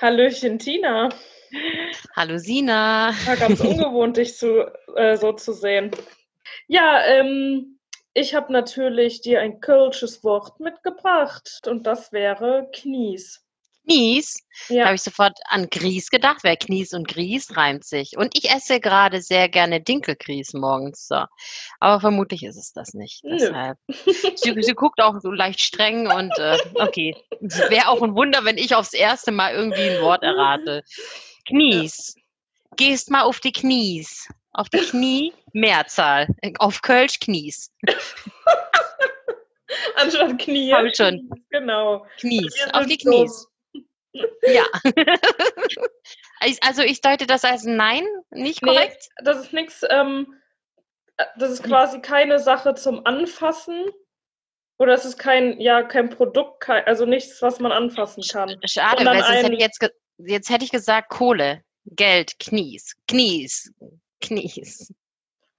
Hallöchen, Tina. Hallo Sina. War ganz ungewohnt, dich zu, äh, so zu sehen. Ja, ähm, ich habe natürlich dir ein kölsches Wort mitgebracht und das wäre Knies. Knies? Ja. Da habe ich sofort an Grieß gedacht, weil Knies und Grieß reimt sich. Und ich esse gerade sehr gerne Dinkelgrieß morgens. So. Aber vermutlich ist es das nicht. Nö. Deshalb. Sie, sie guckt auch so leicht streng und äh, okay. Wäre auch ein Wunder, wenn ich aufs erste Mal irgendwie ein Wort errate. Knies. Gehst mal auf die Knies. Auf die Knie, Mehrzahl. Auf Kölsch, Knies. Anstatt Knie. Hab ich schon. Genau. Knies. Auf die Knies. Ja. Also ich deute das als Nein, nicht Nee, korrekt? das ist nichts, ähm, äh, das ist quasi keine Sache zum Anfassen. Oder es ist kein, ja, kein Produkt, kein, also nichts, was man anfassen kann. Schade, weil sonst hätte ich jetzt, jetzt hätte ich gesagt Kohle, Geld, Knies, Knies, Knies.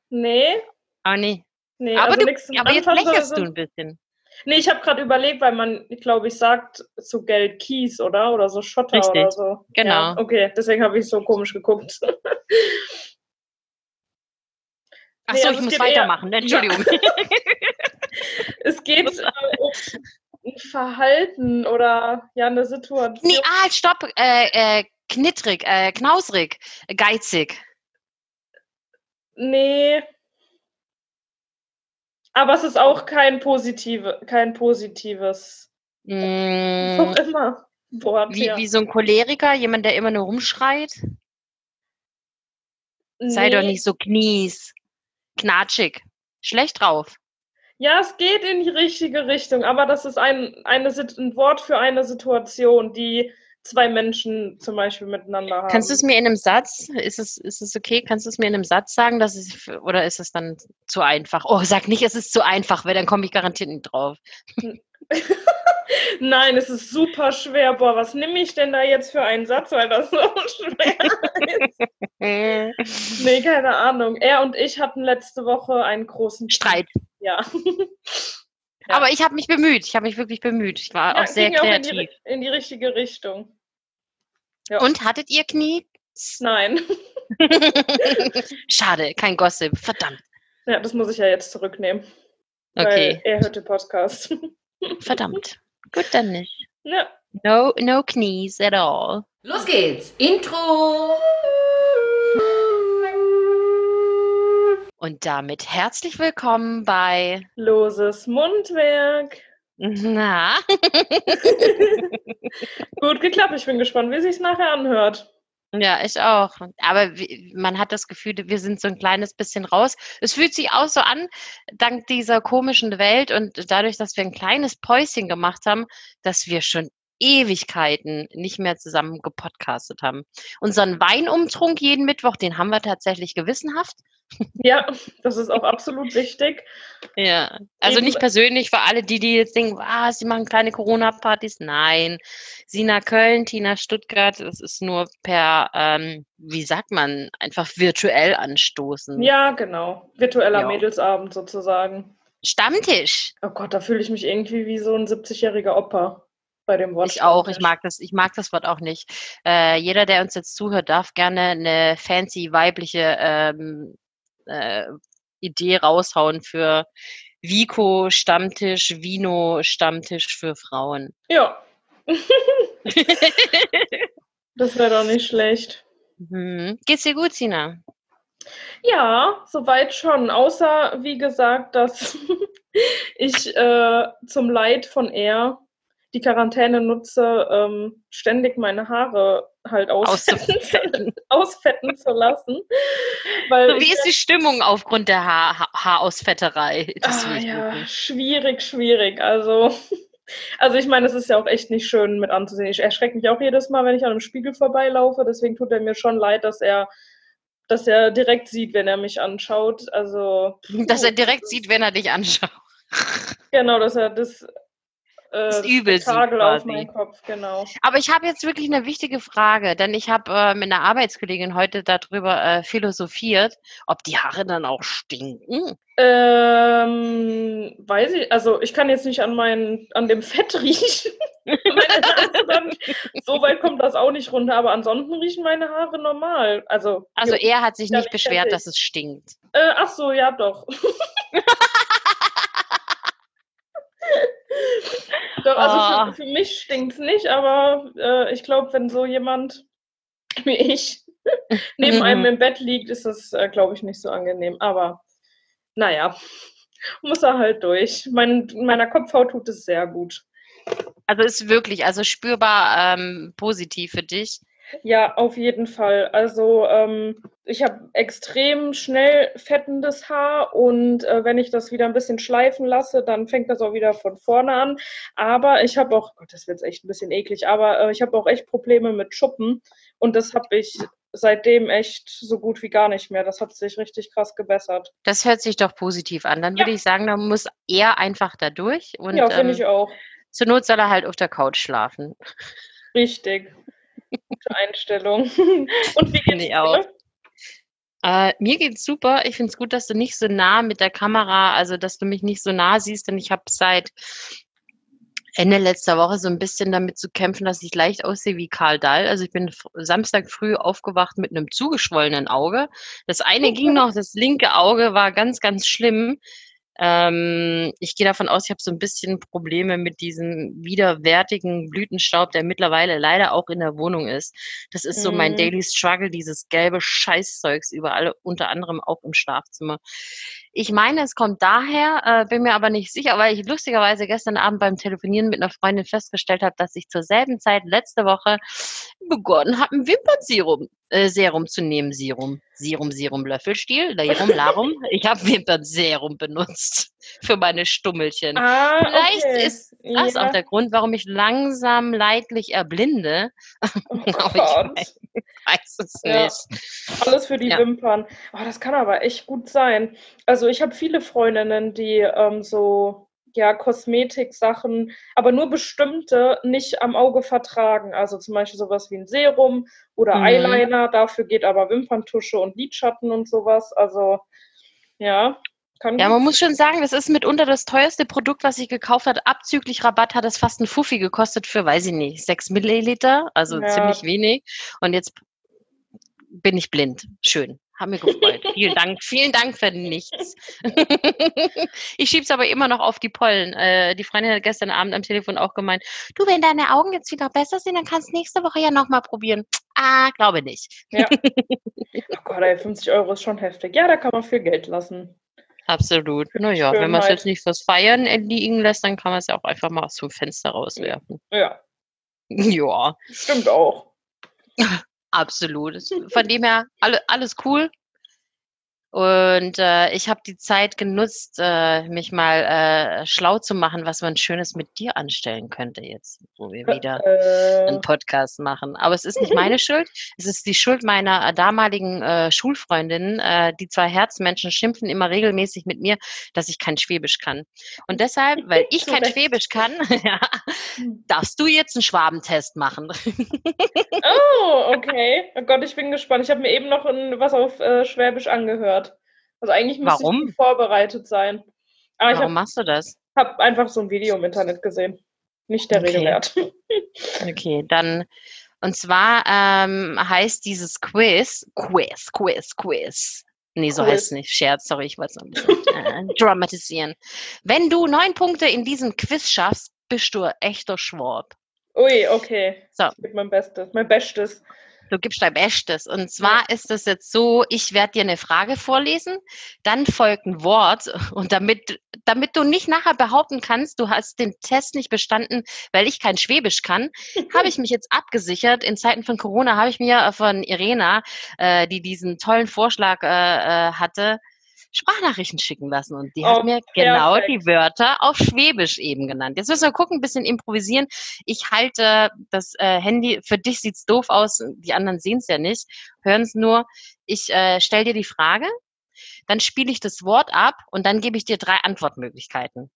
Nee, Aber nee. nee, aber also du, aber jetzt lächelst du ein bisschen. Nee, ich habe gerade überlegt, weil man, glaube ich, sagt zu Geld Kies, oder? Oder so Schotter Richtig, oder so. genau. Ja, okay, deswegen habe ich so komisch geguckt. Ach Nee, so, also ich muss geht eher- weitermachen. Entschuldigung. es geht äh, um Verhalten oder ja, eine Situation. nee, ah, stopp. Äh, äh, knittrig, äh, knausrig, geizig. Nee. Aber es ist auch kein, positive, kein positives, Mm, auch immer, Wort. wie, ja. wie so ein Choleriker, jemand, der immer nur rumschreit. Sei doch Nee. nicht so knies. Knatschig. Schlecht drauf. Ja, es geht in die richtige Richtung, aber das ist ein, eine, ein Wort für eine Situation, die zwei Menschen zum Beispiel miteinander haben. Kannst du es mir in einem Satz, ist es, ist es okay, kannst du es mir in einem Satz sagen, dass es, oder ist es dann zu einfach? Oh, sag nicht, es ist zu einfach, weil dann komme ich garantiert nicht drauf. Nein, es ist super schwer. Boah, was nehme ich denn da jetzt für einen Satz, weil das so schwer ist? Nee, keine Ahnung. Er und ich hatten letzte Woche einen großen Streit. Ja. Ja. Aber ich habe mich bemüht, ich habe mich wirklich bemüht. Ich war ja auch sehr ging auch in die, kreativ. in die richtige Richtung. Ja. Und hattet ihr Knie? Nein. Schade, kein Gossip. Verdammt. Ja, das muss ich ja jetzt zurücknehmen. Okay, Weil er hört den Podcast. verdammt. Gut, dann nicht. ja. No, no knees at all. Los geht's. Intro. Und damit herzlich willkommen bei Loses Mundwerk. Na, Gut geklappt. Ich bin gespannt, wie sich nachher anhört. Ja, ich auch. Aber man hat das Gefühl, wir sind so ein kleines bisschen raus. Es fühlt sich auch so an, dank dieser komischen Welt und dadurch, dass wir ein kleines Päuschen gemacht haben, dass wir schon Ewigkeiten nicht mehr zusammen gepodcastet haben. Unseren Weinumtrunk jeden Mittwoch, den haben wir tatsächlich gewissenhaft. Ja, das ist auch absolut wichtig. Ja. Also Eben- nicht persönlich für alle, die, die jetzt denken, was, sie machen kleine Corona-Partys. Nein. Sina Köln, Tina Stuttgart, das ist nur per, ähm, wie sagt man, einfach virtuell anstoßen. Ja, genau. Virtueller Ja. Mädelsabend sozusagen. Stammtisch. Oh Gott, da fühle ich mich irgendwie wie so ein 70-jähriger Opa bei dem Wort. Ich auch, ich mag das, ich mag das Wort auch nicht. Äh, jeder, der uns jetzt zuhört, darf gerne eine fancy weibliche ähm, äh, Idee raushauen für Vico Stammtisch, Vino Stammtisch für Frauen. Ja. das wäre doch nicht schlecht. Mhm. Geht's dir gut, Sina? Ja, soweit schon. Außer, wie gesagt, dass ich äh, zum Leid von er die Quarantäne nutze, ähm, ständig meine Haare halt ausfetten, ausfetten zu lassen. Weil So, wie ist die Stimmung aufgrund der Ha- Haarausfetterei? Das Ah, ja, schwierig, schwierig. Also, also ich meine, es ist ja auch echt nicht schön mit anzusehen. Ich erschrecke mich auch jedes Mal, wenn ich an einem Spiegel vorbeilaufe. Deswegen tut er mir schon leid, dass er, dass er direkt sieht, wenn er mich anschaut. Also, Dass er direkt sieht, wenn er dich anschaut. Genau, dass er das. Äh, Das Übel Tagel auf meinen Kopf, genau. Aber ich habe jetzt wirklich eine wichtige Frage, denn ich habe äh, mit einer Arbeitskollegin heute darüber äh, philosophiert, ob die Haare dann auch stinken. Ähm, weiß ich, also ich kann jetzt nicht an meinen, an dem Fett riechen. so weit kommt das auch nicht runter, aber ansonsten riechen meine Haare normal. Also, Also er hat sich nicht beschwert, dass es stinkt. äh, ach so, ja doch. doch, also Ah. für, für mich stinkt's nicht, aber äh, ich glaube, wenn so jemand wie ich neben einem im Bett liegt, ist das, äh, glaube ich, nicht so angenehm. Aber naja, muss er halt durch. Mein, meiner Kopfhaut tut es sehr gut. Also ist wirklich, also spürbar ähm, positiv für dich. Ja, auf jeden Fall. Also ähm, ich habe extrem schnell fettendes Haar und äh, wenn ich das wieder ein bisschen schleifen lasse, dann fängt das auch wieder von vorne an. Aber ich habe auch, Gott, das wird echt ein bisschen eklig, aber äh, ich habe auch echt Probleme mit Schuppen und das habe ich seitdem echt so gut wie gar nicht mehr. Das hat sich richtig krass gebessert. Das hört sich doch positiv an. Dann würde ich sagen, da muss er einfach da durch und ja, finde ähm, ich auch. zur Not soll er halt auf der Couch schlafen. Richtig. Gute Einstellung. und wie geht's dir? auch. Äh, mir geht's super. Ich finde es gut, dass du nicht so nah mit der Kamera, also dass du mich nicht so nah siehst, denn ich habe seit Ende letzter Woche so ein bisschen damit zu kämpfen, dass ich leicht aussehe wie Karl Dall. Also ich bin Samstag früh aufgewacht mit einem zugeschwollenen Auge. Das eine ging noch, das linke Auge war ganz, ganz schlimm. Ähm, ich gehe davon aus, ich habe so ein bisschen Probleme mit diesem widerwärtigen Blütenstaub, der mittlerweile leider auch in der Wohnung ist. Das ist so mein Mhm. Daily Struggle, dieses gelbe Scheißzeugs überall, unter anderem auch im Schlafzimmer. Ich meine, es kommt daher, äh, bin mir aber nicht sicher, weil ich lustigerweise gestern Abend beim Telefonieren mit einer Freundin festgestellt habe, dass ich zur selben Zeit letzte Woche begonnen habe, ein Wimpernserum äh, Serum zu nehmen. Serum, Serum, Serum, Löffelstiel, Larum, Larum. Ich habe Wimpernserum benutzt für meine Stummelchen. Ah, Vielleicht okay. ist Das ist auch ja. der Grund, warum ich langsam leidlich erblinde. Oh ich weiß, weiß es Ja. nicht. Alles für die Ja. Wimpern. Oh, das kann aber echt gut sein. Also ich habe viele Freundinnen, die ähm, so ja Kosmetik-Sachen, aber nur bestimmte nicht am Auge vertragen. Also zum Beispiel sowas wie ein Serum oder Mhm. Eyeliner. Dafür geht aber Wimperntusche und Lidschatten und sowas. Also ja, kann Ja, man muss schon sagen, das ist mitunter das teuerste Produkt, was ich gekauft habe. Abzüglich Rabatt hat es fast ein Fuffi gekostet für, weiß ich nicht, sechs Milliliter, also Ja. ziemlich wenig. Und jetzt bin ich blind. Schön. Haben mir gefreut. vielen Dank. Vielen Dank für nichts. ich schieb's aber immer noch auf die Pollen. Äh, die Freundin hat gestern Abend am Telefon auch gemeint, du, wenn deine Augen jetzt wieder besser sind, dann kannst du nächste Woche ja nochmal probieren. Ah, glaube nicht. Oh Gott, ey, 50 Euro ist schon heftig. Ja, da kann man viel Geld lassen. Absolut. Naja, wenn man es Schönheit. jetzt nicht fürs Feiern liegen lässt, dann kann man es ja auch einfach mal aus dem Fenster rauswerfen. Ja, Ja, stimmt auch. absolut. Von dem her, alle, alles cool. Und äh, ich habe die Zeit genutzt, äh, mich mal äh, schlau zu machen, was man Schönes mit dir anstellen könnte jetzt, wo wir wieder Äh, einen Podcast machen. Aber es ist nicht meine Schuld. Es ist die Schuld meiner äh, damaligen äh, Schulfreundin. Äh, die zwei Herzmenschen schimpfen immer regelmäßig mit mir, dass ich kein Schwäbisch kann. Und deshalb, weil ich kein. Schwäbisch kann, ja, darfst du jetzt einen Schwabentest machen. Oh, okay. Oh Gott, ich bin gespannt. Ich habe mir eben noch ein, was auf äh, Schwäbisch angehört. Also eigentlich müsste Warum? ich vorbereitet sein. Aber Warum ich machst du das? habe hab einfach so ein Video im Internet gesehen. Nicht der Okay. Rede wert. Okay, dann. Und zwar ähm, heißt dieses Quiz, Quiz, Quiz, Quiz. Nee, so Quiz. heißt es nicht. Scherz, sorry, ich wollte es noch bisschen äh, dramatisieren. Wenn du neun Punkte in diesem Quiz schaffst, bist du ein echter Schwab. Ui, okay. So. Ich geb mein Bestes. Mein Bestes. Du gibst dein Bestes. Und zwar ist es jetzt so, ich werde dir eine Frage vorlesen, dann folgt ein Wort. Und damit, damit du nicht nachher behaupten kannst, du hast den Test nicht bestanden, weil ich kein Schwäbisch kann, habe ich mich jetzt abgesichert. In Zeiten von Corona habe ich mir von Irena, äh, die diesen tollen Vorschlag äh, äh, hatte, Sprachnachrichten schicken lassen. Und die Oh, hat mir genau perfekt. die Wörter auf Schwäbisch eben genannt. Jetzt müssen wir gucken, ein bisschen improvisieren. Ich halte das äh, Handy, für dich sieht's doof aus, die anderen sehen es ja nicht, hören es nur. Ich äh, stelle dir die Frage, dann spiele ich das Wort ab und dann gebe ich dir drei Antwortmöglichkeiten.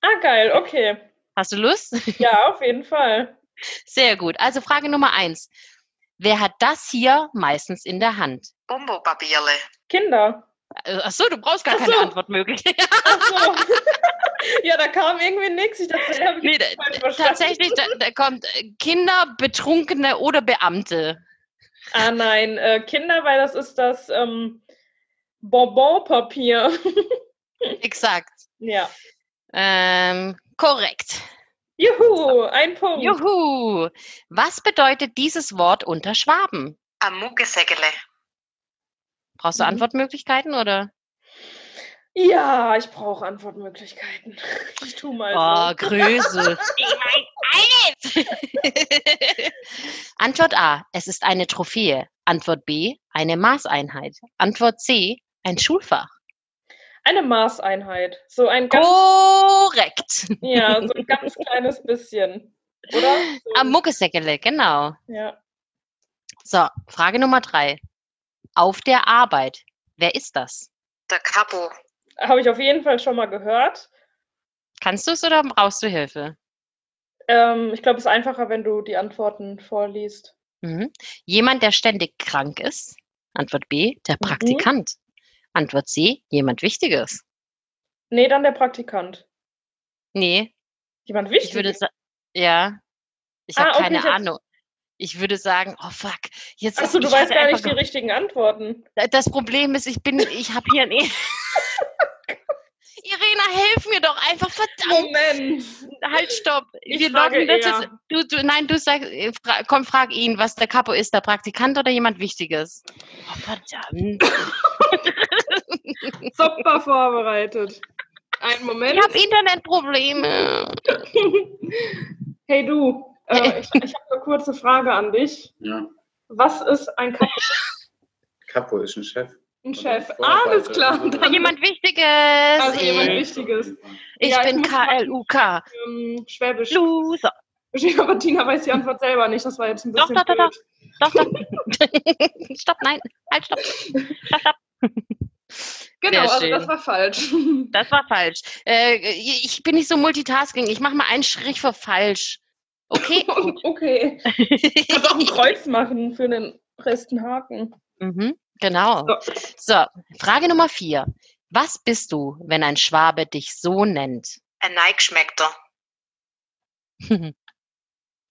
Ah, geil, okay. Hast du Lust? Ja, auf jeden Fall. Sehr gut. Also Frage Nummer eins. Wer hat das hier meistens in der Hand? Bombopapierle. Kinder. Äh, Ach so, du brauchst gar Ach keine so. Antwortmöglichkeit. Ach so. ja, da kam irgendwie nichts. Ich dachte, ich Nee, tatsächlich, da, da kommt äh, Kinder, Betrunkene oder Beamte. Ah nein, äh, Kinder, weil das ist das ähm, Bonbonpapier. Exakt. ja. Ähm, korrekt. Juhu, ein Punkt. Juhu. Was bedeutet dieses Wort unter Schwaben? Am Muggesägele. Brauchst du Mhm. Antwortmöglichkeiten oder? Ja, ich brauche Antwortmöglichkeiten. Ich tu mal Oh, so. Größe. ich mein alles. Antwort A. Es ist eine Trophäe. Antwort B. Eine Maßeinheit. Antwort C. Ein Schulfach. Eine Maßeinheit. So ein ganz, Korrekt. ja, so ein ganz kleines bisschen. Oder? So, Am Muckesäckele, genau. ja. So, Frage Nummer drei. Auf der Arbeit. Wer ist das? Der Capo. Habe ich auf jeden Fall schon mal gehört. Kannst du es oder brauchst du Hilfe? Ähm, ich glaube, es ist einfacher, wenn du die Antworten vorliest. Mhm. Jemand, der ständig krank ist. Antwort B. Der Mhm. Praktikant. Antwort C. Jemand Wichtiges. Nee, dann der Praktikant. Nee, Jemand ich wichtig. würde sagen, ja. Ich Ah, habe okay, keine ich hab's- Ahnung. Ich würde sagen, oh fuck. Jetzt Achso, du weißt gar nicht die richtigen Antworten. Das Problem ist, ich bin, ich habe hier ein. E- Irena, hilf mir doch einfach, verdammt. Moment. Halt, stopp. Ich Wir loggen das jetzt. Du, du, nein, du sagst, äh, fra komm, frag ihn, was der Capo ist, der Praktikant oder jemand Wichtiges? Oh, verdammt. Super vorbereitet. Einen Moment. Ich habe Internetprobleme. Hey du, äh, ich, ich habe eine kurze Frage an dich. Ja, Was ist ein, Kap Capo ist ein Chef. ein Chef? Alles klar. Jemand Wichtiges. Also jemand ich Wichtiges. ich Ja, bin KLUK. ähm, Schwäbisch. Loser. Aber Tina weiß die Antwort selber nicht. Das war jetzt ein Doch, bisschen doch, doch, blöd. Doch, doch. stopp, nein. Halt, stopp. Stopp, stopp. Genau, also das war falsch. Das war falsch. Äh, ich bin nicht so multitasking. Ich mache mal einen Strich für falsch. Okay? okay. Ich muss auch ein Kreuz machen für den rechten Haken. mhm, genau. So. So, Frage Nummer vier. Was bist du, wenn ein Schwabe dich so nennt? Ein Neigeschmeckter.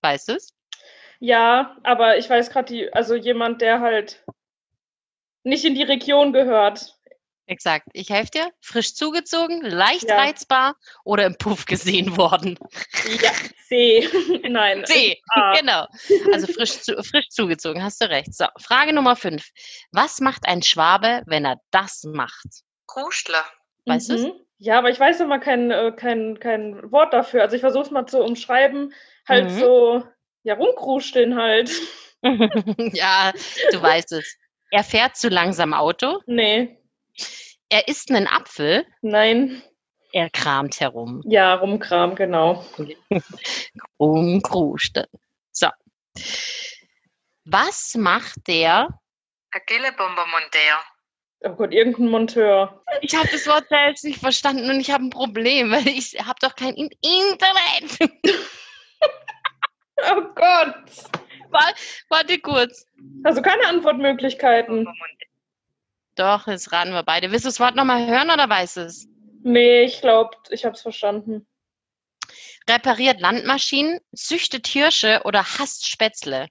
weißt du es? Ja, aber ich weiß gerade die, also jemand, der halt nicht in die Region gehört. Exakt. Ich helfe dir. Frisch zugezogen, leicht Ja. reizbar oder im Puff gesehen worden? Ja, C. Nein. C. A. Genau. Also frisch, zu, frisch zugezogen, hast du recht. So, Frage Nummer fünf. Was macht ein Schwabe, wenn er das macht? Krustler. Weißt? Mhm. Ja, aber ich weiß immer kein, äh, kein, kein Wort dafür. Also ich versuche es mal zu umschreiben. Halt Mhm. so, ja, rumkruscheln halt. ja, du weißt es. Er fährt zu langsam Auto. Nee, Er isst einen Apfel. nein. Er kramt herum. Ja, rumkram, genau. Rumkruschte. So. Was macht der? Ein Gillebombermonteur. Oh Gott, irgendein Monteur. Ich habe das Wort selbst nicht verstanden und ich habe ein Problem, weil ich habe doch kein In Internet. Oh Gott. Wa- Warte kurz. Du keine Antwortmöglichkeiten? Doch, jetzt raten wir beide. Willst du das Wort nochmal hören oder weißt du es? Nee, ich glaube, ich habe es verstanden. Repariert Landmaschinen, züchtet Hirsche oder hasst Spätzle?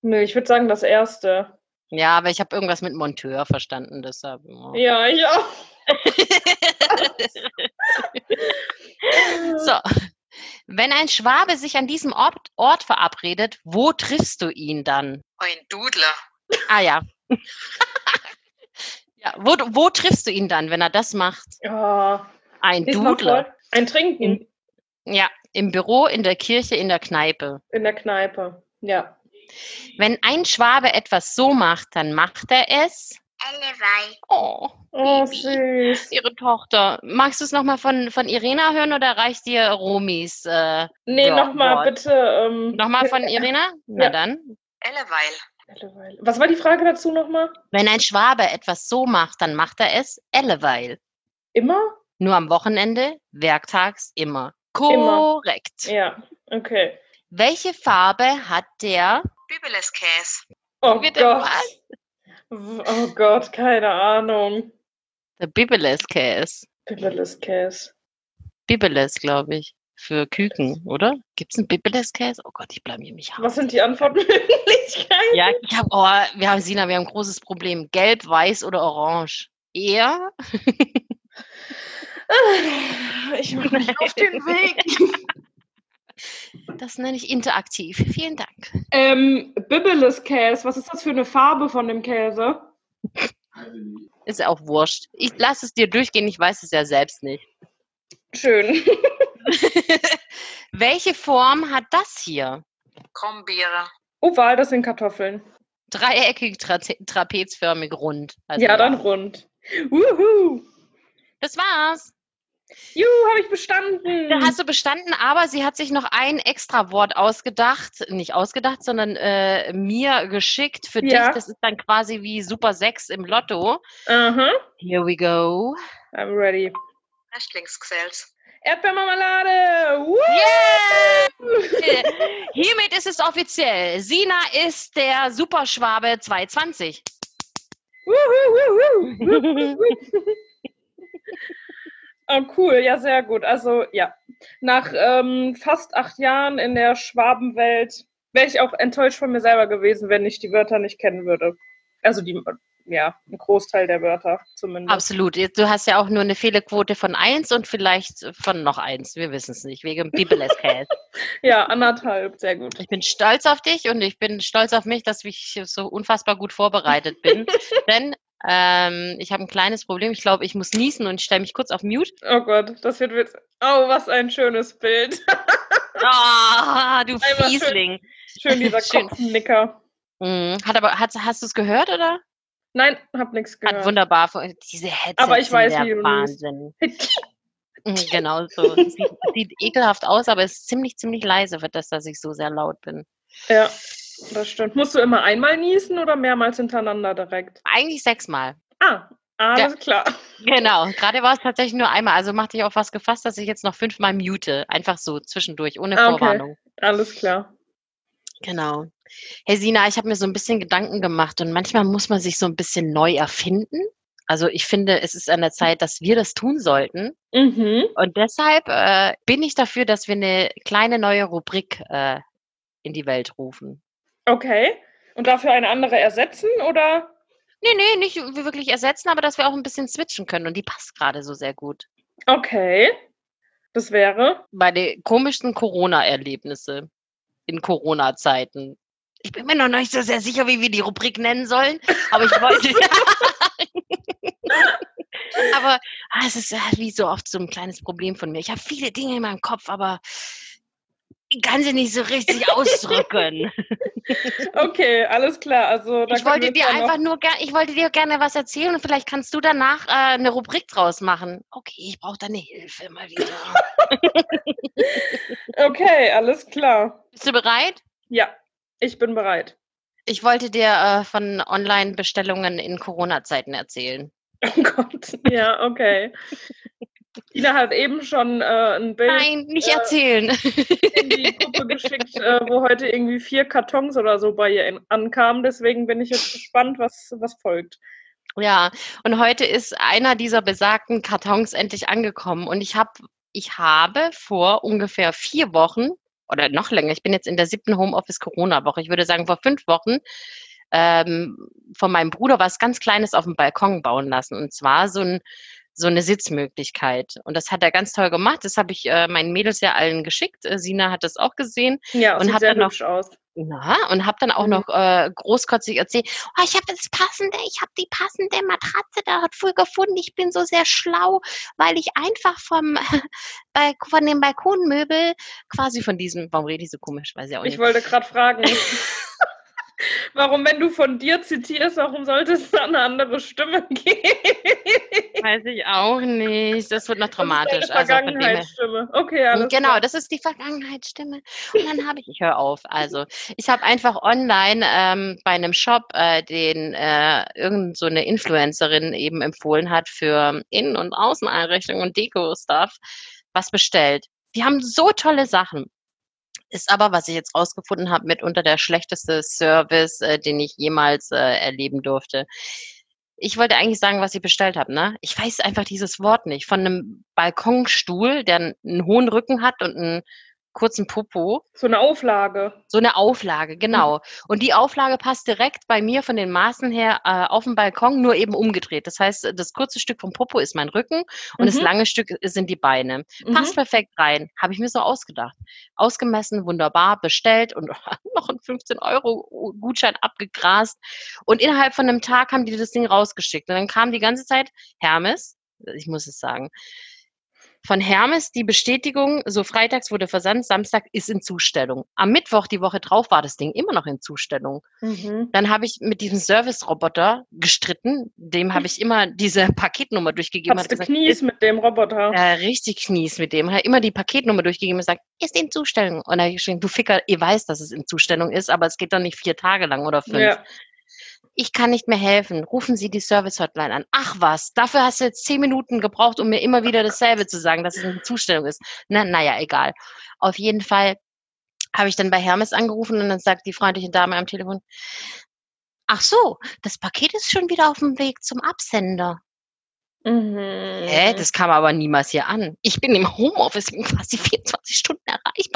Nee, ich würde sagen, das erste. Ja, aber ich habe irgendwas mit Monteur verstanden, deshalb. oh. Ja, ich auch. So. Wenn ein Schwabe sich an diesem Ort, Ort verabredet, wo triffst du ihn dann? Ein Dudler. Ah ja. ja wo, wo triffst du ihn dann, wenn er das macht? Ja. Ein Dudler. Ein Trinken Ja, im Büro, in der Kirche, in der Kneipe. in der Kneipe. Ja. Wenn ein Schwabe etwas so macht, dann macht er es. Allewei. Oh, Oh, Baby. süß. ihre Tochter. Magst du es nochmal von, von Irena hören oder reicht dir Romis? Äh, Nee, Ja, nochmal bitte. Ähm, nochmal von Irena? Na Ja. dann. Alleweil. Alleweil. Was war die Frage dazu nochmal? Wenn ein Schwabe etwas so macht, dann macht er es elleweil. Immer? Nur am Wochenende, werktags immer. Korrekt. Ja, okay. Welche Farbe hat der? Bibeleskäse. Oh Bitte Gott. was? Oh Gott, keine Ahnung. Der Bibeles-Käse. Bibeles-Käse. Bibeles, glaube ich. Für Küken, oder? Gibt es einen Bibeles-Käse? Oh Gott, ich blamier mich hart. Was sind die Antwortmöglichkeiten? Ja, ich habe, oh, wir haben, Sina, wir haben ein großes Problem. Gelb, weiß oder orange? Eher? Ich mache mich auf den Weg. Das nenne ich interaktiv. Vielen Dank. Ähm, Bibeles-Käse, was ist das für eine Farbe von dem Käse? Ist ja auch wurscht. Ich lasse es dir durchgehen, ich weiß es ja selbst nicht. Schön. Welche Form hat das hier? Krummbiere. Oval, das sind Kartoffeln. Dreieckig, tra trapezförmig, rund. Also ja, dann rund. Wuhu! Das war's. Juhu, habe ich bestanden. Da hast du bestanden, aber sie hat sich noch ein extra Wort ausgedacht, nicht ausgedacht, sondern äh, mir geschickt für Ja. dich. Das ist dann quasi wie Super 6 im Lotto. Aha, Here we go. I'm ready. Häftlingsgesells. Erdbeermarmelade! Yeah! Hiermit ist es offiziell. Sina ist der Superschwabe 220. Wuhu, wuhu, wuhu. Oh, cool, ja, sehr gut. Also, ja, nach ähm, fast acht Jahren in der Schwabenwelt wäre ich auch enttäuscht von mir selber gewesen, wenn ich die Wörter nicht kennen würde. Also, die, ja, ein Großteil der Wörter zumindest. Absolut. Jetzt- Du hast ja auch nur eine Fehlerquote von 1 und vielleicht von noch 1. Wir wissen es nicht, wegen Bibeleskäse. Ja, anderthalb, sehr gut. Ich bin stolz auf dich und ich bin stolz auf mich, dass ich so unfassbar gut vorbereitet bin. Denn ähm, ich habe ein kleines Problem. Ich glaube, ich muss niesen und ich stelle mich kurz auf Mute. Oh Gott, das wird witz. Oh, was ein schönes Bild. Ah, du Einmal schön. Fiesling. Schön dieser Schön. Kopfnicker. Mhm. Hat aber, hat, hast du es gehört, oder? Nein, hab nichts Hat gehört. wunderbar. fu- Diese Headsets Aber ich weiß, sind wie der du Wahnsinn. Mhm, Genau so. Sieht, sieht ekelhaft aus, aber es ist ziemlich, ziemlich leise für das, dass ich so sehr laut bin. ja, das stimmt. Musst du immer einmal niesen oder mehrmals hintereinander direkt? Eigentlich sechsmal. Ah, alles klar. Genau. Gerade war es tatsächlich nur einmal. Also machte ich auf was gefasst, dass ich jetzt noch fünfmal mute. Einfach so zwischendurch, ohne Ah, okay. Vorwarnung. Alles klar. Genau. Hey Sina, ich habe mir so ein bisschen Gedanken gemacht und manchmal muss man sich so ein bisschen neu erfinden. Also ich finde, es ist an der Zeit, dass wir das tun sollten. Mhm. Und deshalb äh, bin ich dafür, dass wir eine kleine neue Rubrik äh, in die Welt rufen. Okay. Und dafür eine andere ersetzen oder? Nee, nee, nicht wirklich ersetzen, aber dass wir auch ein bisschen switchen können. Und die passt gerade so sehr gut. Okay. Das wäre. Meine komischsten Corona-Erlebnisse in Corona-Zeiten. Ich bin mir noch nicht so sehr sicher, wie wir die Rubrik nennen sollen, aber ich wollte. aber ah, es ist ja wie so oft so ein kleines Problem von mir. Ich habe viele Dinge in meinem Kopf, aber ich kann sie nicht so richtig ausdrücken. Okay, alles klar. Also ich wollte dir einfach nur ich wollte dir gerne was erzählen und vielleicht kannst du danach äh, eine Rubrik draus machen. Okay, ich brauche deine Hilfe mal wieder. Okay, alles klar. Bist du bereit? Ja, ich bin bereit. Ich wollte dir äh, von Online-Bestellungen in Corona-Zeiten erzählen. Oh Gott. Ja, okay. Tina hat eben schon äh, ein Bild Nein, nicht äh, erzählen. in die Gruppe geschickt, äh, wo heute irgendwie vier Kartons oder so bei ihr in, ankamen. Deswegen bin ich jetzt gespannt, was, was folgt. ja, und heute ist einer dieser besagten Kartons endlich angekommen. Und ich, hab, ich habe vor ungefähr vier Wochen oder noch länger, ich bin jetzt in der siebten Homeoffice-Corona-Woche, ich würde sagen vor fünf Wochen, ähm, von meinem Bruder was ganz Kleines auf dem Balkon bauen lassen. Und zwar so, ein, so eine Sitzmöglichkeit. Und das hat er ganz toll gemacht. Das habe ich äh, meinen Mädels ja allen geschickt. Äh, Sina hat das auch gesehen. Ja, Und sieht hat sehr dann noch- aus. Na, und habe dann auch Mhm. noch äh, großkotzig erzählt, oh, ich habe das passende, ich habe die passende Matratze da hat früh gefunden. Ich bin so sehr schlau, weil ich einfach vom von dem Balkonmöbel quasi von diesem, warum rede ich so komisch, weiß ich auch Ich nicht. wollte gerade fragen, warum, wenn du von dir zitierst, warum sollte es da eine andere Stimme geben? Weiß ich auch nicht. Das wird noch dramatisch. Das ist Also dem her. Vergangenheitsstimme. Okay, alles Genau, klar. das ist die Vergangenheitsstimme. Und dann habe ich, ich höre auf. Also, ich habe einfach online ähm, bei einem Shop, äh, den äh, irgend so eine Influencerin eben empfohlen hat für Innen- und Außeneinrichtungen und Deko-Stuff, was bestellt. Die haben so tolle Sachen. Ist aber, was ich jetzt rausgefunden habe, mitunter der schlechteste Service, äh, den ich jemals äh, erleben durfte. Ich wollte eigentlich sagen, was ich bestellt habe, ne? Ich weiß einfach dieses Wort nicht. Von einem Balkonstuhl, der einen hohen Rücken hat und einen kurzen Popo. So eine Auflage. So eine Auflage, genau. Und die Auflage passt direkt bei mir von den Maßen her äh, auf dem Balkon, nur eben umgedreht. Das heißt, das kurze Stück vom Popo ist mein Rücken und das Mhm. lange Stück sind die Beine. Passt Mhm. perfekt rein. Habe ich mir so ausgedacht. Ausgemessen, wunderbar, bestellt und noch einen 15 Euro Gutschein abgegrast. Und innerhalb von einem Tag haben die das Ding rausgeschickt. Und dann kam die ganze Zeit Hermes, ich muss es sagen, von Hermes die Bestätigung, so freitags wurde versandt, Samstag ist in Zustellung. Am Mittwoch, die Woche drauf, war das Ding immer noch in Zustellung. Mhm. Dann habe ich mit diesem Service-Roboter gestritten. Dem habe ich immer diese Paketnummer durchgegeben. Hast Hat du gesagt, Knies mit dem Roboter? äh, richtig knies mit dem. Hat immer die Paketnummer durchgegeben und gesagt, ist in Zustellung. Und dann habe ich geschrieben, du Ficker, ihr weißt, dass es in Zustellung ist, aber es geht doch nicht vier Tage lang oder fünf. Ja. Ich kann nicht mehr helfen. Rufen Sie die Service-Hotline an. Ach was, dafür hast du jetzt zehn Minuten gebraucht, um mir immer wieder dasselbe zu sagen, dass es in Zustellung ist. Na, naja, egal. Auf jeden Fall habe ich dann bei Hermes angerufen und dann sagt die freundliche Dame am Telefon, ach so, das Paket ist schon wieder auf dem Weg zum Absender. Mhm. Hä? Das kam aber niemals hier an. Ich bin im Homeoffice, quasi 24 Stunden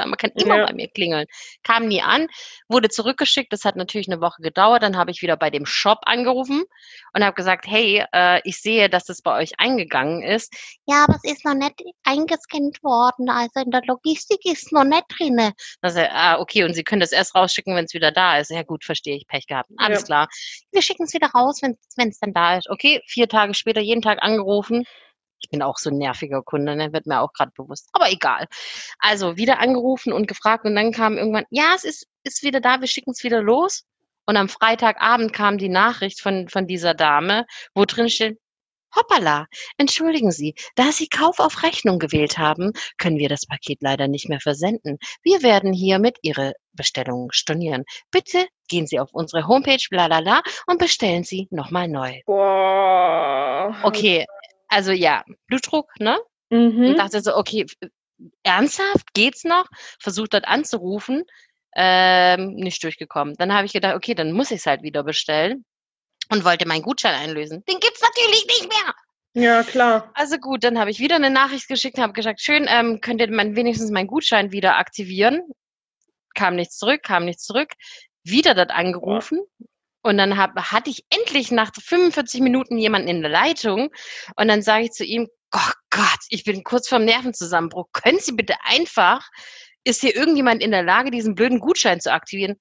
erreichbar. Man kann immer Ja. bei mir klingeln. Kam nie an, wurde zurückgeschickt. Das hat natürlich eine Woche gedauert. Dann habe ich wieder bei dem Shop angerufen und habe gesagt, hey, äh, ich sehe, dass das bei euch eingegangen ist. Ja, aber es ist noch nicht eingescannt worden. Also in der Logistik ist noch nicht drinne. Das, ah, okay, und Sie können das erst rausschicken, wenn es wieder da ist. Ja gut, verstehe ich, Pech gehabt. Alles Ja. klar. Wir schicken es wieder raus, wenn es dann da ist. Okay, vier Tage später, jeden Tag angerufen. Ich bin auch so ein nerviger Kunde, ne? wird mir auch gerade bewusst. Aber egal. Also wieder angerufen und gefragt und dann kam irgendwann, ja, es ist, ist wieder da, wir schicken es wieder los. Und am Freitagabend kam die Nachricht von, von dieser Dame, wo drin steht, Hoppala, entschuldigen Sie, da Sie Kauf auf Rechnung gewählt haben, können wir das Paket leider nicht mehr versenden. Wir werden hiermit Ihre Bestellung stornieren. Bitte gehen Sie auf unsere Homepage, bla bla bla, und bestellen Sie nochmal neu. Boah. Okay, also ja, Blutdruck, ne? Mhm. Und dachte so, okay, ernsthaft, geht's noch? Versucht dort anzurufen, ähm, nicht durchgekommen. Dann habe ich gedacht, okay, dann muss ich es halt wieder bestellen und wollte meinen Gutschein einlösen. Den gibt's natürlich nicht mehr. Ja, klar. Also gut, dann habe ich wieder eine Nachricht geschickt, habe gesagt, schön, ähm, könnt ihr mein, wenigstens meinen Gutschein wieder aktivieren? Kam nichts zurück, kam nichts zurück. Wieder dort angerufen. Und dann hab, hatte ich endlich nach 45 Minuten jemanden in der Leitung. Und dann sage ich zu ihm, oh Gott, ich bin kurz vorm Nervenzusammenbruch. Können Sie bitte einfach, ist hier irgendjemand in der Lage, diesen blöden Gutschein zu aktivieren?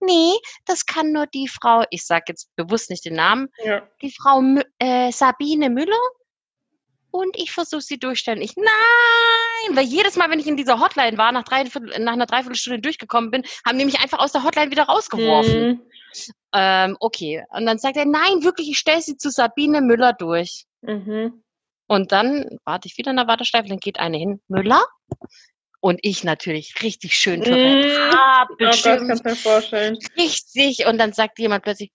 Nee, das kann nur die Frau, ich sage jetzt bewusst nicht den Namen, Ja. die Frau äh, Sabine Müller und ich versuche sie durchstellen. Ich, nein, weil jedes Mal, wenn ich in dieser Hotline war, nach, drei, nach einer Dreiviertelstunde durchgekommen bin, haben die mich einfach aus der Hotline wieder rausgeworfen. Mhm. Ähm, okay, und dann sagt er, nein, wirklich, ich stelle sie zu Sabine Müller durch. Mhm. Und dann warte ich wieder in der Warteschleife, dann geht eine hin, Müller. Und ich natürlich richtig schön Tourette. Mm. hart Oh Gott, vorstellen. richtig. Und dann sagt jemand plötzlich,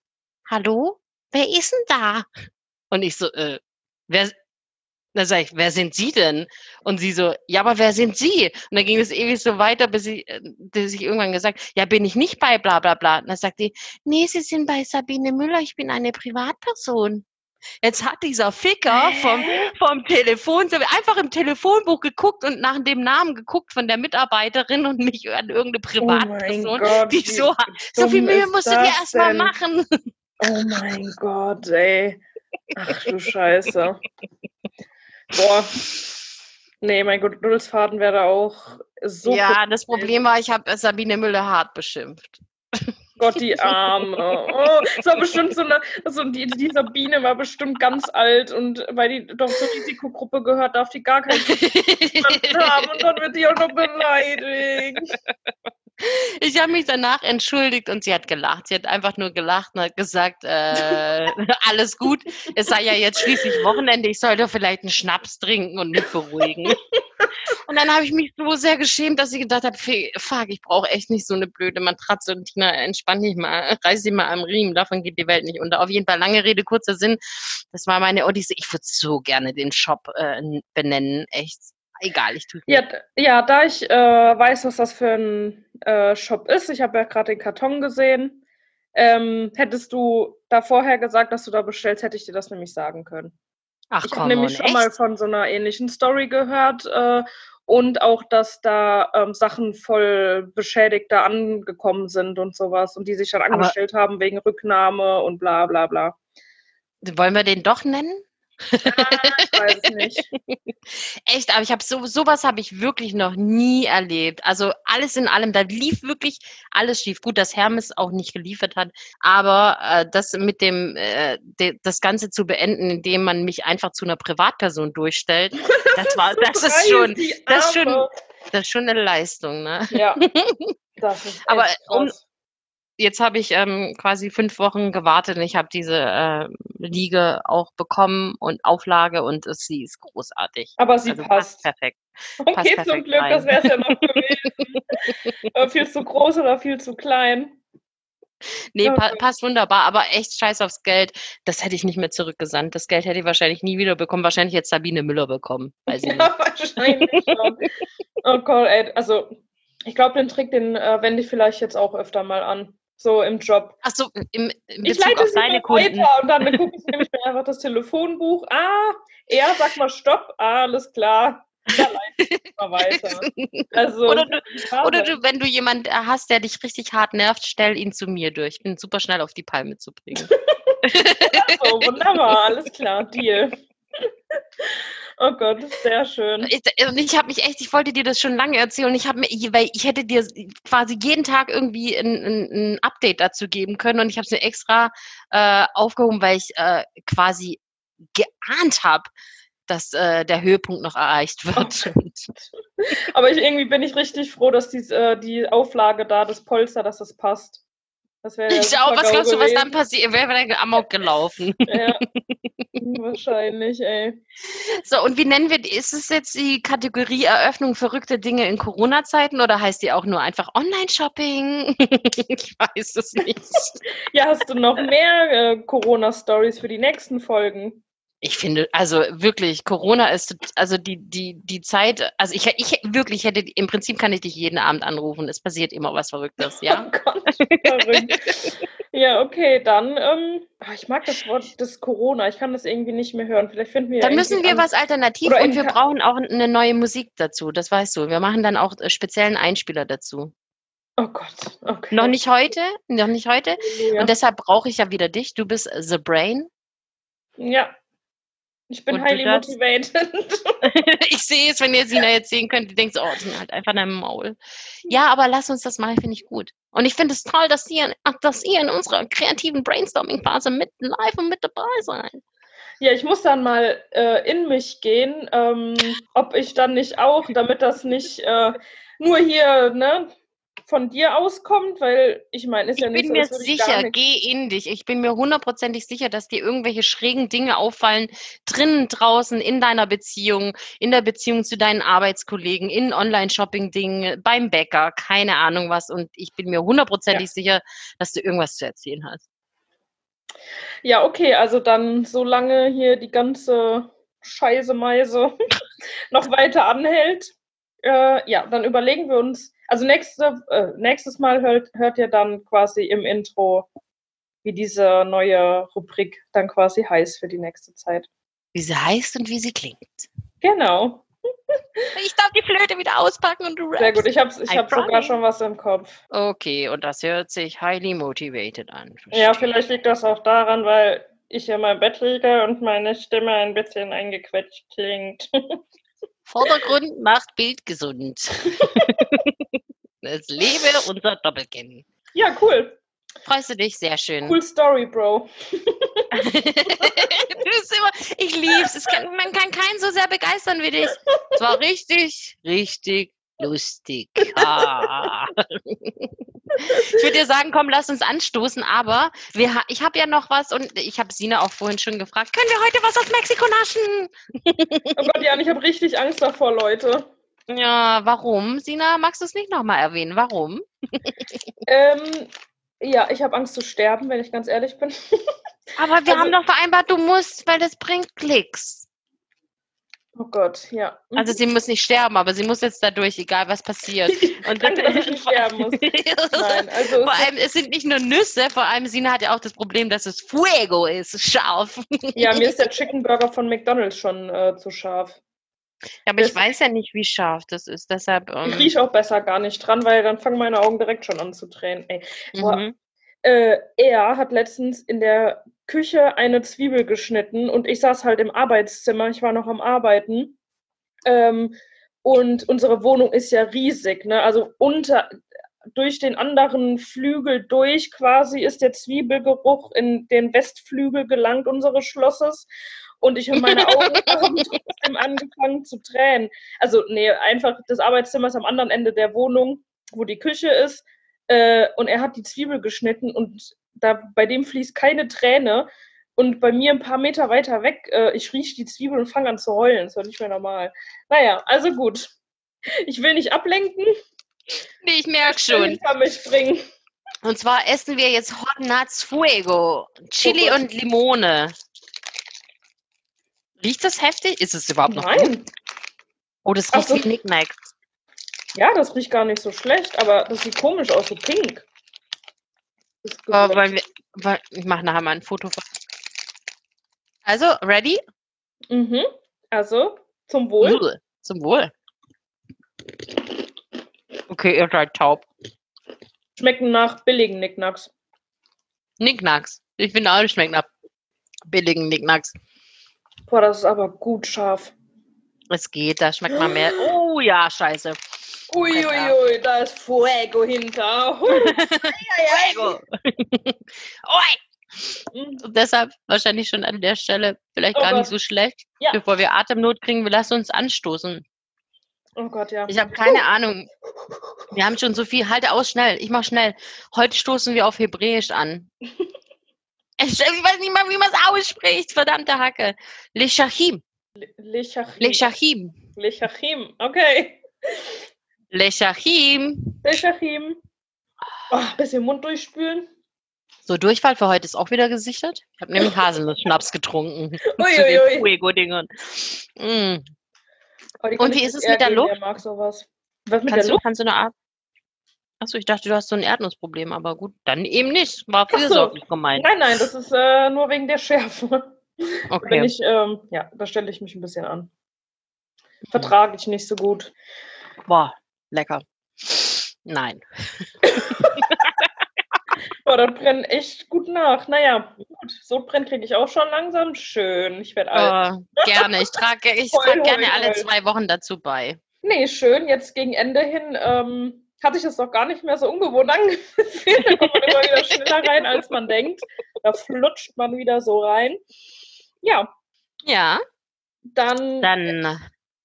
hallo, wer ist denn da? Und ich so, äh, wer, dann sag ich, wer sind Sie denn? Und sie so, ja, aber wer sind Sie? Und dann ging es ewig so weiter, bis ich, äh, bis ich irgendwann gesagt, ja, bin ich nicht bei bla bla bla. Und dann sagt die, nee, Sie sind bei Sabine Müller, ich bin eine Privatperson. Jetzt hat dieser Ficker vom, vom Telefon, einfach im Telefonbuch geguckt und nach dem Namen geguckt von der Mitarbeiterin und mich an irgendeine Oh mein Privatperson. Gott. die so, so viel Mühe musst du dir erstmal machen. Oh mein Gott, ey. Ach du Scheiße. Boah. Nee, mein Geduldsfaden wäre da auch so. ja, das Problem war, ich habe Sabine Müller hart beschimpft. Gott, die Arme. Oh, es war bestimmt so eine, so die, die Sabine war bestimmt ganz alt und weil die doch zur Risikogruppe gehört, darf die gar keinen haben und dann wird die auch noch beleidigt. Ich habe mich danach entschuldigt und sie hat gelacht. Sie hat einfach nur gelacht und hat gesagt, äh, alles gut. Es sei ja jetzt schließlich Wochenende. Ich sollte vielleicht einen Schnaps trinken und mich beruhigen. Und dann habe ich mich so sehr geschämt, dass ich gedacht habe, fuck, ich brauche echt nicht so eine blöde Matratze. Und Tina, entspann dich mal, reiß dich mal am Riemen. Davon geht die Welt nicht unter. Auf jeden Fall, lange Rede, kurzer Sinn. Das war meine Odyssee. Ich würde so gerne den Shop äh, benennen. Echt Egal, ich tue Ja, d- ja, da ich äh, weiß, was das für ein äh, Shop ist, ich habe ja gerade den Karton gesehen. Ähm, hättest du da vorher gesagt, dass du da bestellst, hätte ich dir das nämlich sagen können. Ach Ich habe nämlich schon mal von so einer ähnlichen Story gehört äh, und auch, dass da ähm, Sachen voll beschädigt da angekommen sind und sowas und die sich dann Aber- angestellt haben wegen Rücknahme und bla bla bla. Wollen wir den doch nennen? Ich weiß es nicht. Echt, aber ich habe so sowas habe ich wirklich noch nie erlebt. Also alles in allem, da lief wirklich alles schief. Gut, dass Hermes auch nicht geliefert hat, aber äh, das mit dem äh, de, das Ganze zu beenden, indem man mich einfach zu einer Privatperson durchstellt, das war das ist schon das ist schon- das ist schon eine Leistung, ne? Ja. Das ist Aber um-. Jetzt habe ich ähm, quasi fünf Wochen gewartet und ich habe diese äh, Liege auch bekommen und Auflage und es, sie ist großartig. Aber sie also passt. perfekt. Okay, perfekt zum Glück, das rein. wäre es ja noch gewesen. Äh, viel zu groß oder viel zu klein. Nee, pa passt wunderbar, aber echt scheiß aufs Geld. Das hätte ich nicht mehr zurückgesandt. Das Geld hätte ich wahrscheinlich nie wieder bekommen. Wahrscheinlich jetzt Sabine Müller bekommen. Weiß ich. Ja, wahrscheinlich schon. Oh Gott, ey. Also, ich glaube, den Trick, den äh, wende ich vielleicht jetzt auch öfter mal an. So im Job. Ach so, im, im Ich leite auf sie deine Kunden. weiter und dann gucke ich nämlich mir einfach das Telefonbuch. Ah, er sag mal Stopp. Ah, alles klar. Da leite ich mal weiter. Also, Oder du, oder du, wenn du jemanden hast, der dich richtig hart nervt, stell ihn zu mir durch. Ich bin super schnell auf die Palme zu bringen. so, wunderbar, alles klar, Deal. Oh Gott, sehr schön. Ich, und ich habe mich echt, ich wollte dir das schon lange erzählen. Ich habe mir, weil ich hätte dir quasi jeden Tag irgendwie ein, ein, ein Update dazu geben können und ich habe es mir extra äh, aufgehoben, weil ich äh, quasi geahnt habe, dass äh, der Höhepunkt noch erreicht wird. Aber ich, irgendwie bin ich richtig froh, dass die, äh, die Auflage da, das Polster, dass das passt. Das wäre ich auch, was glaubst du, was dann passiert? Wer wäre dann amok gelaufen? Ja, wahrscheinlich, ey. So, und wie nennen wir, die- ist es jetzt die Kategorie Eröffnung verrückte Dinge in Corona-Zeiten oder heißt die auch nur einfach Online-Shopping? ich weiß es nicht. Ja, hast du noch mehr äh, Corona-Stories für die nächsten Folgen? Ich finde, also wirklich, Corona ist, also die, die, die Zeit, also ich, ich wirklich hätte, im Prinzip kann ich dich jeden Abend anrufen. Es passiert immer was Verrücktes, ja? Oh Gott, verrückt. ja, okay, dann, ähm, ah, ich mag das Wort des Corona, ich kann das irgendwie nicht mehr hören. Vielleicht finden wir ja Dann müssen wir was alternativ Oder und wir brauchen auch eine neue Musik dazu, das weißt du. Wir machen dann auch äh, speziellen Einspieler dazu. Oh Gott, okay. Noch nicht heute, noch nicht heute. Halleluja. Und deshalb brauche ich ja wieder dich. Du bist The Brain. Ja. Ich bin Und highly motivated. ich sehe es, wenn ihr Sina jetzt sehen könnt, ihr denkt so, oh, die sind halt einfach in einem Maul. Ja, aber lass uns das mal, finde ich gut. Und ich finde es toll, dass ihr, dass ihr in unserer kreativen Brainstorming-Phase mit live und mit dabei seid. Ja, ich muss dann mal äh, in mich gehen, ähm, ob ich dann nicht auch, damit das nicht äh, nur hier ne, von dir auskommt, weil ich meine, ist Ich ja nicht bin so, mir ich gar sicher, nichts- geh in dich. Ich bin mir hundertprozentig sicher, dass dir irgendwelche schrägen Dinge auffallen, drinnen, draußen, in deiner Beziehung, in der Beziehung zu deinen Arbeitskollegen, in Online-Shopping-Dingen, beim Bäcker, keine Ahnung was. Und ich bin mir hundertprozentig sicher, dass du irgendwas zu erzählen hast. Ja, okay, also dann, solange hier die ganze Scheiße-Meise noch weiter anhält, äh, ja, dann überlegen wir uns, also nächste, äh, nächstes Mal hört, hört ihr dann quasi im Intro, wie diese neue Rubrik dann quasi heißt für die nächste Zeit. Wie sie heißt und wie sie klingt. Genau. Ich darf die Flöte wieder auspacken und du rappst. Sehr gut, ich habe ich hab sogar schon was im Kopf. Okay, und das hört sich highly motivated an. Ja, Verstehe. vielleicht liegt das auch daran, weil ich in meinem Bett liege und meine Stimme ein bisschen eingequetscht klingt. Vordergrund macht Bild gesund. es lebe unser Doppelkinn. Ja, cool. Freust du dich? Sehr schön. Cool Story, Bro. immer, ich lieb's. Es kann, man kann keinen so sehr begeistern wie dich. Es war richtig, richtig lustig. Ah. Ich würde dir sagen, komm, lass uns anstoßen, aber wir, ich habe ja noch was und ich habe Sina auch vorhin schon gefragt, können wir heute was aus Mexiko naschen? Oh Gott, Jan, ich habe richtig Angst davor, Leute. Ja, warum? Sina, magst du es nicht nochmal erwähnen? Warum? Ähm, ja, ich habe Angst zu sterben, wenn ich ganz ehrlich bin. Aber wir Also- haben doch vereinbart, du musst, weil das bringt Klicks. Oh Gott, ja. Also sie muss nicht sterben, aber sie muss jetzt dadurch, egal was passiert. Und Danke, dass ich nicht sterben muss. Nein, also Vor allem, es sind nicht nur Nüsse, vor allem Sina hat ja auch das Problem, dass es Fuego ist, scharf. ja, mir ist der Chicken Burger von McDonald's schon äh, zu scharf. Ja, aber ich Das- weiß ja nicht, wie scharf das ist, deshalb. Ich Ähm, rieche auch besser gar nicht dran, weil dann fangen meine Augen direkt schon an zu tränen. Ey. boah. mhm. Äh, er hat letztens in der Küche eine Zwiebel geschnitten und ich saß halt im Arbeitszimmer, ich war noch am Arbeiten. Ähm, und unsere Wohnung ist ja riesig, ne? Also unter durch den anderen Flügel durch quasi ist der Zwiebelgeruch in den Westflügel gelangt unseres Schlosses. Und ich habe meine Augen trotzdem angefangen zu tränen. Also, nee, einfach das Arbeitszimmer ist am anderen Ende der Wohnung, wo die Küche ist. Äh, und er hat die Zwiebel geschnitten und da bei dem fließt keine Träne. Und bei mir ein paar Meter weiter weg, äh, ich rieche die Zwiebel und fange an zu heulen. Das war nicht mehr normal. Naja, also gut. Ich will nicht ablenken. Nee, ich merke schon. hinter mich bringen. Und zwar essen wir jetzt Hot Nuts Fuego. Chili Gott. und Limone. Riecht das heftig? Ist es überhaupt noch gut? Nein. Oh, das riecht so. wie Knickknacks. Ja, das riecht gar nicht so schlecht, aber das sieht komisch aus, so pink. Oh, weil wir, weil, ich mache nachher mal ein Foto. von- Also, ready? mhm. Also, zum Wohl. Zum Wohl. Okay, ihr seid taub. Schmecken nach billigen Nicknacks. Knickknacks. Ich finde auch, die schmecken nach billigen Knickknacks. Boah, das ist aber gut scharf. Es geht, da schmeckt man mehr. Oh ja, scheiße. Uiuiui, da ist Fuego hinter. Fuego. Mhm. Und deshalb wahrscheinlich schon an der Stelle vielleicht Oh gar nicht Gott. so schlecht. Ja. Bevor wir Atemnot kriegen, wir lassen uns anstoßen. Oh Gott, ja. Ich habe keine Ahnung. Wir haben schon so viel. Halte aus, schnell. Ich mach schnell. Heute stoßen wir auf Hebräisch an. Ich, ich weiß nicht mal, wie man es ausspricht. Verdammte Hacke. Lechachim. Lechachim. Lechachim. Lechachim. Okay. Lechachim. Lechachim. Oh, bisschen Mund durchspülen. So, Durchfall für heute ist auch wieder gesichert. Ich habe nämlich Haselnuss-Schnaps getrunken. Uiuiui. Fuego-Dingern. Mm. Oh, Und wie ich ist es mit der Luft? Der mag sowas. Was mit Kannst der du, Luft? kannst du eine Art. Achso, ich dachte, du hast so ein Erdnussproblem, aber gut, dann eben nicht. War so. fürsorglich gemeint. Nein, nein, das ist äh, nur wegen der Schärfe. Wenn Okay. ich, ähm, ja, da stelle ich mich ein bisschen an. Vertrage ich nicht so gut. Boah, lecker. Nein. Boah, das brennt echt gut nach. Naja, gut. Sodbrennen kriege ich auch schon langsam. Schön. Ich werde alt. Oh, gerne. Ich trage ich trag gerne alle voll. zwei Wochen dazu bei. Nee, schön. Jetzt gegen Ende hin ähm, hatte ich es doch gar nicht mehr so ungewohnt angefühlt. Da kommt man immer wieder schneller rein, als man denkt. Da flutscht man wieder so rein. Ja, Ja, dann. dann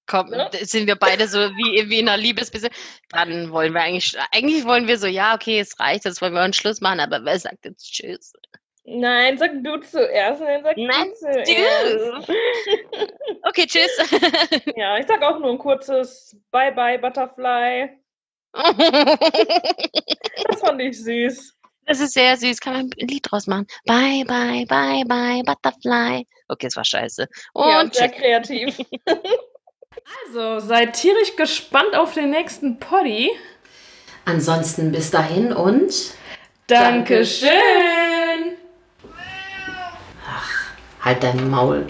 komm, Ne? sind wir beide so wie, wie in einer Liebesbeziehung. Dann wollen wir eigentlich, eigentlich wollen wir so, ja, okay, es reicht, jetzt wollen wir einen Schluss machen, aber wer sagt jetzt Tschüss? Nein, sag du zuerst. Nein, sag Nein, du zuerst. Okay, tschüss. Ja, ich sag auch nur ein kurzes Bye-bye, Butterfly. Das fand ich süß. Das ist sehr süß. Kann man ein Lied draus machen? Bye, bye, bye, bye, Butterfly. Okay, es war scheiße. ja, Und sehr tschüss. kreativ. Also, seid tierisch gespannt auf den nächsten Poddy. Ansonsten bis dahin und Dankeschön. halt dein Maul.